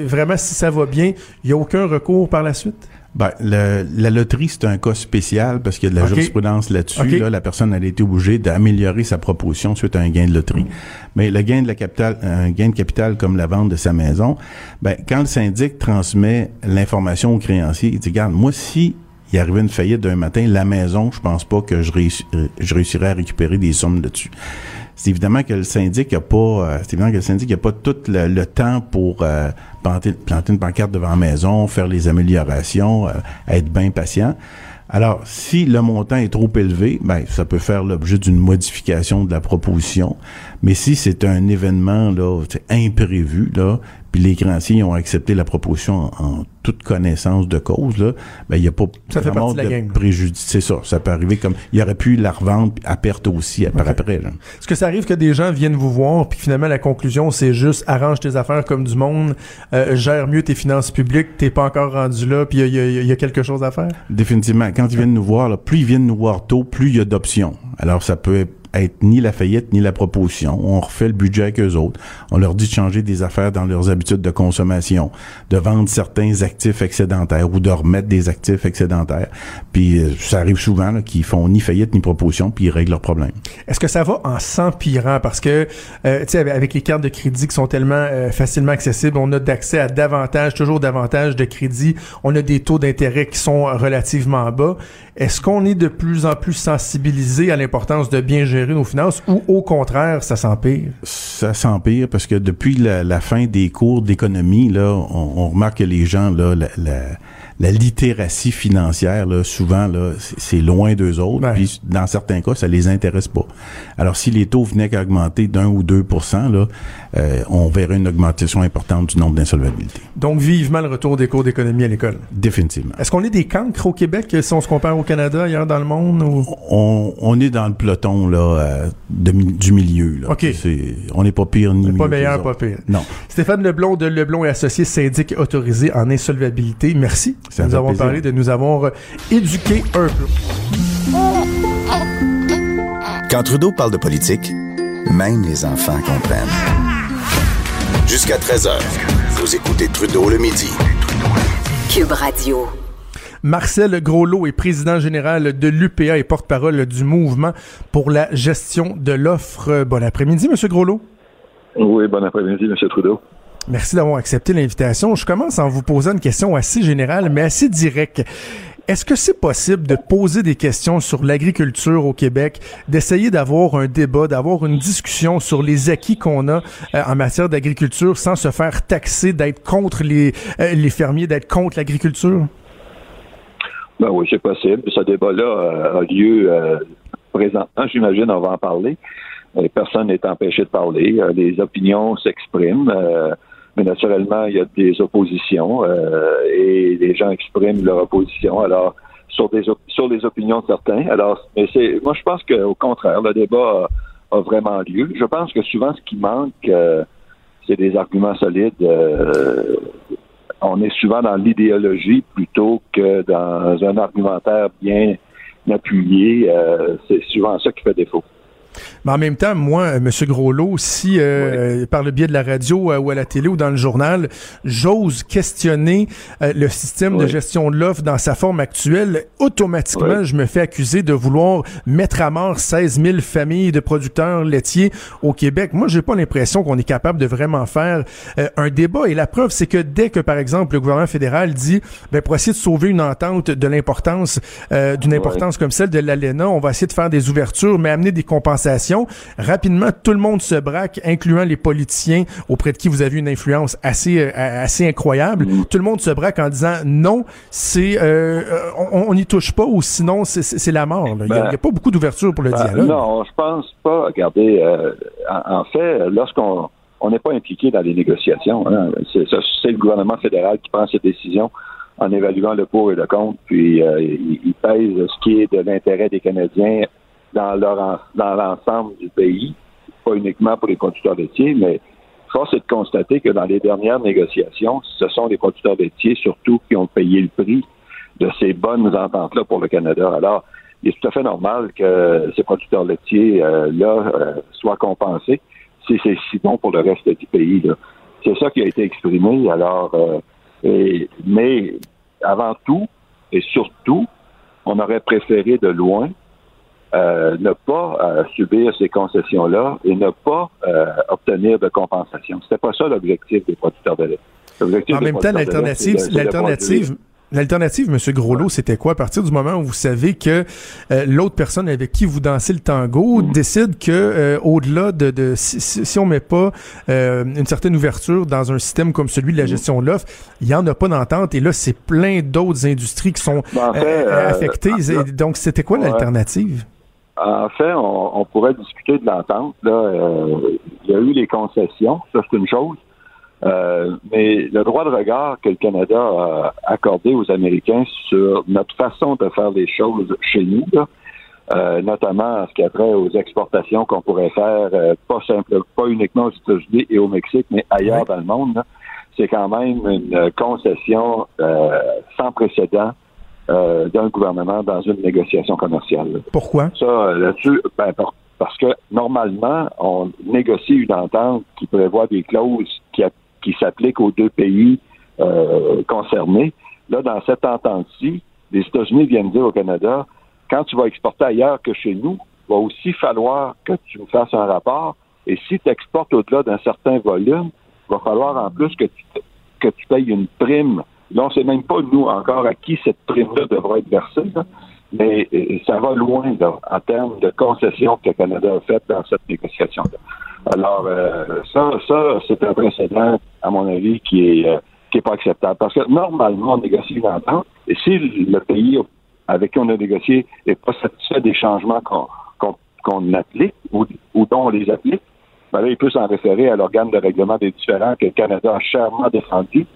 vraiment, si ça va bien, il n'y a aucun recours par la suite? Ben, la loterie, c'est un cas spécial parce qu'il y a de la jurisprudence là-dessus. Là, la personne a été obligée d'améliorer sa proposition suite à un gain de loterie. Mais le gain de la capital, un gain de capital comme la vente de sa maison, ben, quand le syndic transmet l'information au créancier, il dit, regarde, moi, si il arrivait une faillite d'un matin, la maison, je pense pas que je, euh, je réussirais à récupérer des sommes là-dessus c'est évidemment que le syndic a pas, euh, c'est évidemment que le syndic a pas tout le, temps pour euh, planter, planter, une pancarte devant la maison, faire les améliorations, euh, être bien patient. Alors, si le montant est trop élevé, ben ça peut faire l'objet d'une modification de la proposition. Mais si c'est un événement là imprévu là, puis les créanciers ont accepté la proposition en, toute connaissance de cause, là, ben, il n'y a pas ça fait partie de, la préjudice. C'est ça. Ça peut arriver comme, il aurait pu la revendre à perte aussi par après, Est-ce que ça arrive que des gens viennent vous voir puis finalement la conclusion c'est juste arrange tes affaires comme du monde, euh, gère mieux tes finances publiques, t'es pas encore rendu là puis il y, y a, quelque chose à faire? Définitivement. Quand ils viennent nous voir, là, plus ils viennent nous voir tôt, plus il y a d'options. Alors ça peut être être ni la faillite ni la proposition. On refait le budget avec eux autres. On leur dit de changer des affaires dans leurs habitudes de consommation, de vendre certains actifs excédentaires ou de remettre des actifs excédentaires. Puis euh, ça arrive souvent qu'ils font ni faillite ni proposition, puis ils règlent leurs problèmes. Est-ce que ça va en s'empirant? Parce que, euh, tu sais, avec les cartes de crédit qui sont tellement euh, facilement accessibles, on a d'accès à davantage, toujours davantage de crédits. On a des taux d'intérêt qui sont relativement bas. Est-ce qu'on est de plus en plus sensibilisé à l'importance de bien gérer finances ou au contraire, ça s'empire? Ça s'empire parce que depuis la, fin des cours d'économie, là, on, remarque que les gens, là, littératie financière, là, souvent, là, c'est loin d'eux autres. Puis, dans certains cas, ça les intéresse pas. Alors, si les taux venaient qu'à augmenter d'un ou deux là, euh, on verrait une augmentation importante du nombre d'insolvabilités. Donc, vivement le retour des cours d'économie à l'école. Définitivement. Est-ce qu'on est des cancres au Québec si on se compare au Canada, ailleurs dans le monde? Ou... On, on est dans le peloton là, euh, de du milieu. Là. OK. On n'est pas pire ni mieux Pas meilleur, pas pire. Non. Stéphane Leblond de Leblond et Associés, syndic autorisé en insolvabilité. Merci Ça nous plaisir. parlé, de nous avoir euh, éduqués un peu. Quand Trudeau parle de politique, même les enfants comprennent. Jusqu'à 13h, vous écoutez Trudeau le midi. Cube Radio. Marcel Groslot est président général de l'UPA et porte-parole du mouvement pour la gestion de l'offre. Bon après-midi, Monsieur Groslot. Oui, bon après-midi, M. Trudeau. Merci d'avoir accepté l'invitation. Je commence en vous posant une question assez générale, mais assez directe. Est-ce que c'est possible de poser des questions sur l'agriculture au Québec, d'essayer d'avoir un débat, d'avoir une discussion sur les acquis qu'on a euh, en matière d'agriculture sans se faire taxer d'être contre les, euh, les fermiers, d'être contre l'agriculture? Ben oui, c'est possible. Ce débat-là euh, a lieu présentement, j'imagine, on va en parler. Personne n'est empêché de parler. Les opinions s'expriment. Mais naturellement, il y a des oppositions euh, et les gens expriment leur opposition. Alors, sur des op- sur les opinions de certains. Alors, mais c'est moi je pense qu'au contraire, le débat a, a vraiment lieu. Je pense que souvent ce qui manque, euh, c'est des arguments solides. euh, on est souvent dans l'idéologie plutôt que dans un argumentaire bien appuyé. Euh, c'est souvent ça qui fait défaut. Mais en même temps, moi, euh, Monsieur Groslot, si euh, par le biais de la radio euh, ou à la télé ou dans le journal, j'ose questionner euh, le système de gestion de l'offre dans sa forme actuelle, automatiquement, Oui. je me fais accuser de vouloir mettre à mort 16 000 familles de producteurs laitiers au Québec. Moi, j'ai pas l'impression qu'on est capable de vraiment faire euh, un débat. Et la preuve, c'est que dès que, par exemple, le gouvernement fédéral dit, ben, pour essayer de sauver une entente de l'importance, euh, d'une importance comme celle de l'ALENA, on va essayer de faire des ouvertures, mais amener des compensations. Rapidement, tout le monde se braque, incluant les politiciens auprès de qui vous avez une influence assez euh, assez incroyable. Tout le monde se braque en disant non, c'est euh, euh, on n'y touche pas ou sinon c'est- la mort. Il y a- il y a, pas beaucoup d'ouverture pour le Ben, dialogue. non, je pense pas. Regardez, euh, en, en fait, lorsqu'on on n'est pas impliqué dans les négociations, hein, c'est le gouvernement fédéral qui prend ses décisions en évaluant le pour et le contre, puis il, il pèse ce qui est de l'intérêt des Canadiens dans leur dans l'ensemble du pays, pas uniquement pour les producteurs laitiers, mais force est de constater que dans les dernières négociations, ce sont les producteurs laitiers surtout qui ont payé le prix de ces bonnes ententes-là pour le Canada. Alors, il est tout à fait normal que ces producteurs laitiers-là euh, soient compensés si c'est si bon pour le reste du pays. C'est ça qui a été exprimé. Alors, euh, mais avant tout et surtout, on aurait préféré de loin euh, ne pas euh, subir ces concessions-là et ne pas euh, obtenir de compensation. C'était pas ça l'objectif des producteurs de lait. En même temps, l'alternative, l'alternative, l'alternative, Monsieur Groslot, c'était quoi? À partir du moment où vous savez que euh, l'autre personne avec qui vous dansez le tango décide que euh, au-delà de, de si, si- on met pas euh, une certaine ouverture dans un système comme celui de la gestion de l'offre, il y en a pas d'entente. Et là, c'est plein d'autres industries qui sont Ben, en fait, affectées. Donc, c'était quoi l'alternative? En fait, on, on pourrait discuter de l'entente. Là, Euh, il y a eu les concessions, ça c'est une chose. Euh, mais le droit de regard que le Canada a accordé aux Américains sur notre façon de faire les choses chez nous, là, euh, notamment en ce qui a trait aux exportations qu'on pourrait faire, euh, pas simple, pas uniquement aux États-Unis et au Mexique, mais ailleurs dans le monde, c'est quand même une concession euh, sans précédent euh, d'un gouvernement dans une négociation commerciale. Pourquoi? Ça, euh, là-dessus, ben, par- parce que normalement, on négocie une entente qui prévoit des clauses qui, a- qui s'appliquent aux deux pays euh, concernés. Là, dans cette entente-ci, les États-Unis viennent dire au Canada, quand tu vas exporter ailleurs que chez nous, il va aussi falloir que tu me fasses un rapport. Et si tu exportes au-delà d'un certain volume, il va falloir en plus que tu, que tu payes une prime. Là, on ne sait même pas, nous, encore à qui cette prime-là devra être versée. Mais euh, ça va loin en termes de concessions que le Canada a faites dans cette négociation-là. Alors, euh, ça, ça c'est un précédent, à mon avis, qui est, euh, qui n'est pas acceptable. Parce que normalement, on négocie une et si le pays avec qui on a négocié n'est pas satisfait des changements qu'on applique ou, dont on les applique, ben là, il peut s'en référer à l'organe de règlement des différends que le Canada a chèrement défendu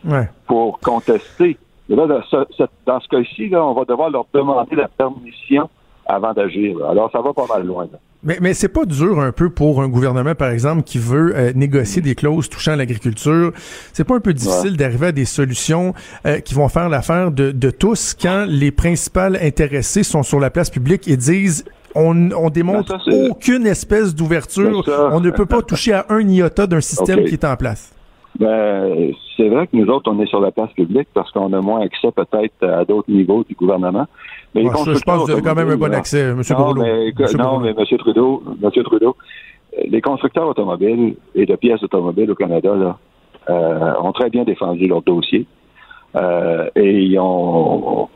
pour contester. là, dans ce, cas-ci, on va devoir leur demander la permission avant d'agir. Alors, ça va pas mal loin. Mais, mais c'est pas dur un peu pour un gouvernement, par exemple, qui veut euh, négocier des clauses touchant l'agriculture. C'est pas un peu difficile d'arriver à des solutions euh, qui vont faire l'affaire de, de tous quand les principales intéressés sont sur la place publique et disent on, on démontre ben, aucune espèce d'ouverture. Ben, on ne peut pas toucher à un iota d'un système qui est en place. Ben, c'est vrai que nous autres, on est sur la place publique parce qu'on a moins accès peut-être à d'autres niveaux du gouvernement. Mais je pense que vous avez quand même un bon accès, M. Non, mais, non, mais M. Trudeau, M. Trudeau, les constructeurs automobiles et de pièces automobiles au Canada là, euh, ont très bien défendu leur dossier euh, et ils ont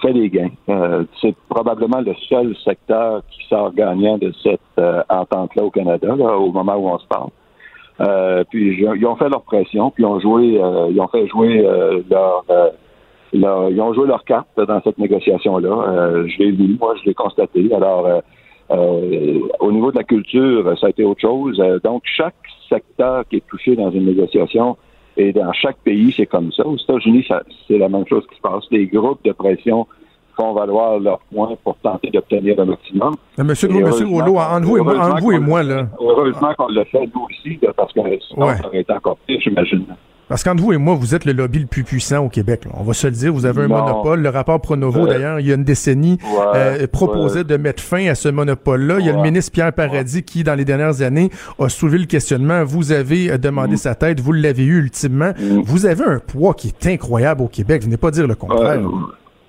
fait des gains. Euh, c'est probablement le seul secteur qui sort gagnant de cette entente-là au Canada, là, au moment où on se parle. Euh, puis ils ont fait leur pression, puis ils ont joué, euh, ils ont fait jouer euh, leur, leur, ils ont joué leur carte dans cette négociation-là. je l'ai vu, moi, je l'ai constaté. Alors, au niveau de la culture, ça a été autre chose. donc, chaque secteur qui est touché dans une négociation et dans chaque pays, c'est comme ça. Aux États-Unis, c'est la même chose qui se passe. Les groupes de pression font valoir leurs points pour tenter d'obtenir un maximum. Monsieur, monsieur Rouleau, entre vous, et moi, entre vous et moi, là. Heureusement qu'on le fait, nous aussi, parce que sinon, ça aurait été encore pire, j'imagine. Parce qu'entre vous et moi, vous êtes le lobby le plus puissant au Québec. On va se le dire, vous avez un monopole. Le rapport Pronovo, d'ailleurs, il y a une décennie, euh, proposait de mettre fin à ce monopole-là. Il y a le ministre Pierre Paradis qui, dans les dernières années, a soulevé le questionnement. Vous avez euh, demandé mm. sa tête, vous l'avez eu ultimement. Mm. Vous avez un poids qui est incroyable au Québec. Vous n'êtes pas dire le contraire.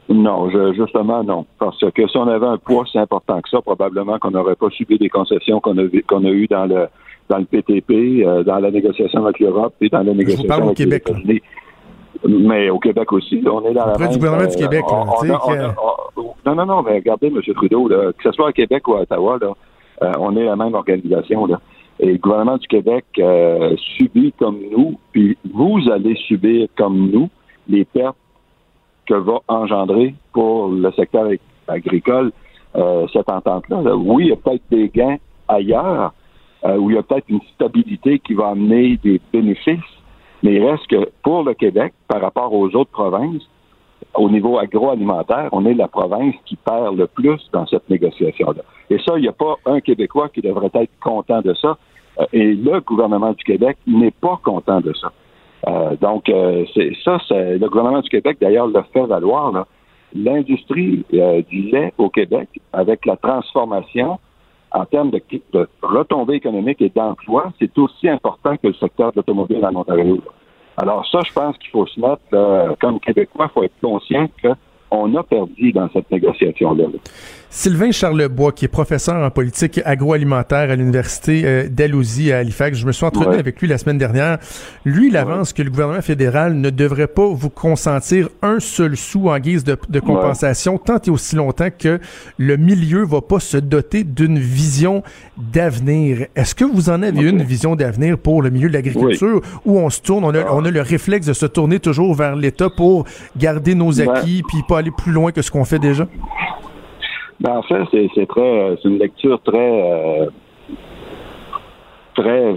Non, justement, non. Parce que si on avait un poids si important que ça, probablement qu'on n'aurait pas subi des concessions qu'on a, qu'on a eues dans le, dans le PTP, euh, dans la négociation avec l'Europe et dans la négociation avec au Québec, les. Mais au Québec aussi, on est dans la même, du gouvernement du euh, Québec. non, non, non, mais regardez, M. Trudeau, là, que ce soit à Québec ou à Ottawa, là, euh, on est la même organisation. Là. Et le gouvernement du Québec subit comme nous, puis vous allez subir comme nous les pertes que va engendrer pour le secteur agricole euh, cette entente-là. Oui, il y a peut-être des gains ailleurs, euh, où il y a peut-être une stabilité qui va amener des bénéfices, mais il reste que pour le Québec, par rapport aux autres provinces, au niveau agroalimentaire, on est la province qui perd le plus dans cette négociation-là. Et ça, il n'y a pas un Québécois qui devrait être content de ça. Euh, et le gouvernement du Québec n'est pas content de ça. Euh, donc, euh, c'est ça, c'est le gouvernement du Québec, d'ailleurs, le fait valoir. L'industrie euh, du lait au Québec, avec la transformation en termes de, de retombées économiques et d'emploi, c'est aussi important que le secteur de l'automobile en Ontario. Alors ça, je pense qu'il faut se mettre, comme Québécois, il faut être conscient qu'on a perdu dans cette négociation-là. Sylvain Charlebois, qui est professeur en politique agroalimentaire à l'université euh, d'Alousie à Halifax, je me suis entretenu avec lui la semaine dernière. Lui, il avance que le gouvernement fédéral ne devrait pas vous consentir un seul sou en guise de, compensation tant et aussi longtemps que le milieu va pas se doter d'une vision d'avenir. Est-ce que vous en avez une vision d'avenir pour le milieu de l'agriculture où on se tourne, on a, on a le réflexe de se tourner toujours vers l'État pour garder nos acquis puis pas aller plus loin que ce qu'on fait déjà? Ben, en fait, c'est très, c'est une lecture très, euh, très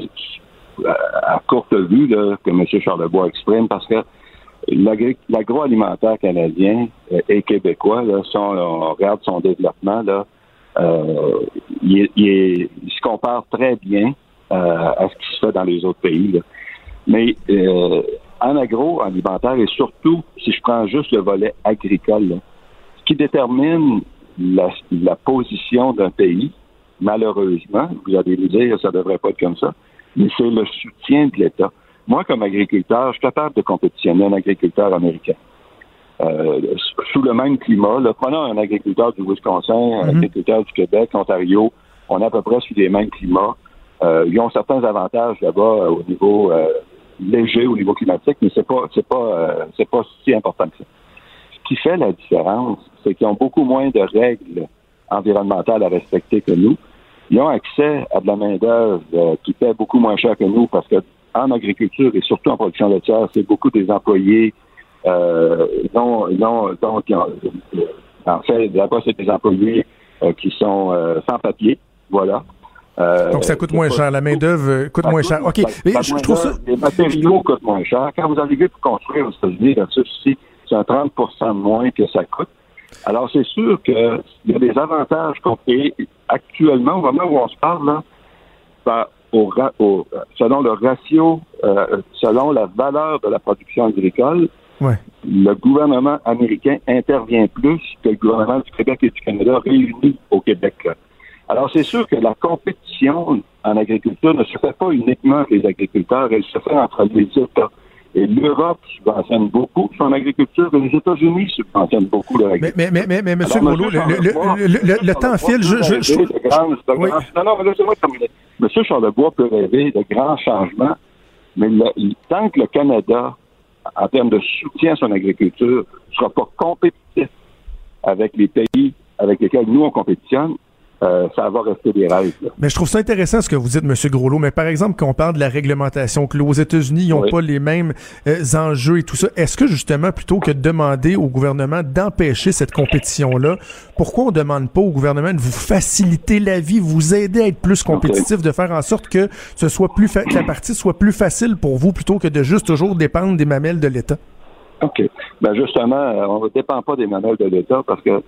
à courte vue là, que M. Charlebois exprime parce que l'agroalimentaire canadien et québécois, là, si on, regarde son développement, là, euh, il, il, se compare très bien euh, à ce qui se fait dans les autres pays. Là. Mais euh, en agroalimentaire et surtout, si je prends juste le volet agricole, là, ce qui détermine la, la position d'un pays, malheureusement, vous allez me dire ça devrait pas être comme ça, mais c'est le soutien de l'État. Moi, comme agriculteur, je suis capable de compétitionner un agriculteur américain. Euh, sous le même climat, là, prenons un agriculteur du Wisconsin, un mhm. agriculteur du Québec, Ontario, on est à peu près sous les mêmes climats. Euh, ils ont certains avantages là-bas euh, au niveau léger, au niveau climatique, mais c'est pas c'est pas c'est pas si important que ça. Qui fait la différence, c'est qu'ils ont beaucoup moins de règles environnementales à respecter que nous. Ils ont accès à de la main-d'œuvre euh, qui paie beaucoup moins cher que nous parce que en agriculture et surtout en production laitière, c'est beaucoup des employés euh, non, non, donc, en fait, d'abord, c'est des employés euh, qui sont euh, sans papier, voilà. Euh, Donc ça coûte moins cher, la main d'œuvre coûte moins cher. Ok, mais je, trouve ça. Les matériaux coûtent moins cher. Quand vous arrivez pour construire aux États-Unis, ici, c'est un 30 de moins que ça coûte. Alors c'est sûr qu'il y a des avantages qu'on fait actuellement, au moment où on se parle, là, au, au, selon le ratio, euh, selon la valeur de la production agricole, le gouvernement américain intervient plus que le gouvernement du Québec et du Canada réunis au Québec. Alors, c'est sûr que la compétition en agriculture ne se fait pas uniquement avec les agriculteurs, elle se fait entre les États. Et l'Europe subventionne beaucoup son agriculture et les États-Unis subventionnent beaucoup leur agriculture. Mais, mais, mais, mais, M. Boulot, le, le, le, temps file. Je, je, je... oui. Non, non, mais laissez-moi terminer. M. Charlebois peut rêver de grands changements, mais tant que le Canada en termes de soutien à son agriculture, ne sera pas compétitif avec les pays avec lesquels nous on compétitionne, euh, ça va rester des règles. Mais je trouve ça intéressant ce que vous dites, M. Groslo. Mais par exemple, quand on parle de la réglementation, que aux États-Unis, ils n'ont pas les mêmes euh, enjeux et tout ça, est-ce que justement, plutôt que de demander au gouvernement d'empêcher cette compétition-là, pourquoi on demande pas au gouvernement de vous faciliter la vie, vous aider à être plus compétitif, de faire en sorte que ce soit plus que la partie soit plus facile pour vous plutôt que de juste toujours dépendre des mamelles de l'État? OK. Ben justement, euh, on ne dépend pas des mamelles de l'État parce que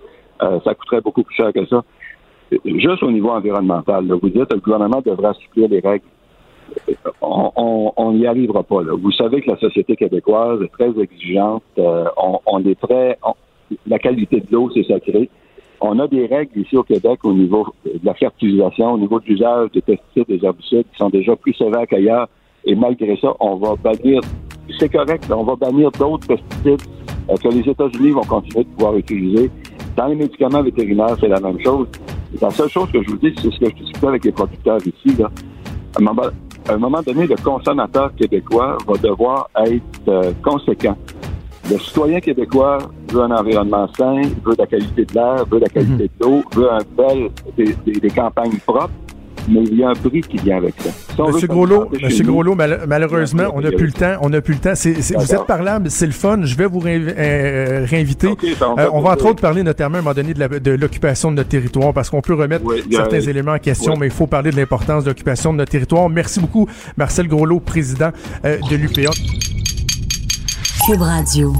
ça coûterait beaucoup plus cher que ça juste au niveau environnemental, vous dites que le gouvernement devrait assouplir les règles. On n'y arrivera pas. Vous savez que la société québécoise est très exigeante. Euh, on, est très. la qualité de l'eau, c'est sacré. On a des règles ici au Québec au niveau de la fertilisation, au niveau de l'usage des pesticides, des herbicides qui sont déjà plus sévères qu'ailleurs. Et malgré ça, on va bannir. C'est correct, on va bannir d'autres pesticides euh, que les États-Unis vont continuer de pouvoir utiliser. Dans les médicaments vétérinaires, c'est la même chose. La seule chose que je vous dis, c'est ce que je discutais avec les producteurs ici. Là. À, un moment, donné, le consommateur québécois va devoir être euh, conséquent. Le citoyen québécois veut un environnement sain, veut la qualité de l'air, veut la qualité mhm. de l'eau, veut un bel, des campagnes propres mais il y a un prix qui vient avec ça. Monsieur Groslo, Monsieur Groslo, malheureusement, on n'a plus le temps. On n'a plus le temps. vous êtes parlable, c'est le fun. Je vais vous euh, réinviter. Euh, on va entre autres parler notamment à un moment donné de l'occupation de, notre territoire parce qu'on peut remettre certains éléments en question, mais il faut parler de l'importance de l'occupation de notre territoire. Merci beaucoup, Marcel Groslo, président euh, de l'UPA. Cube Radio.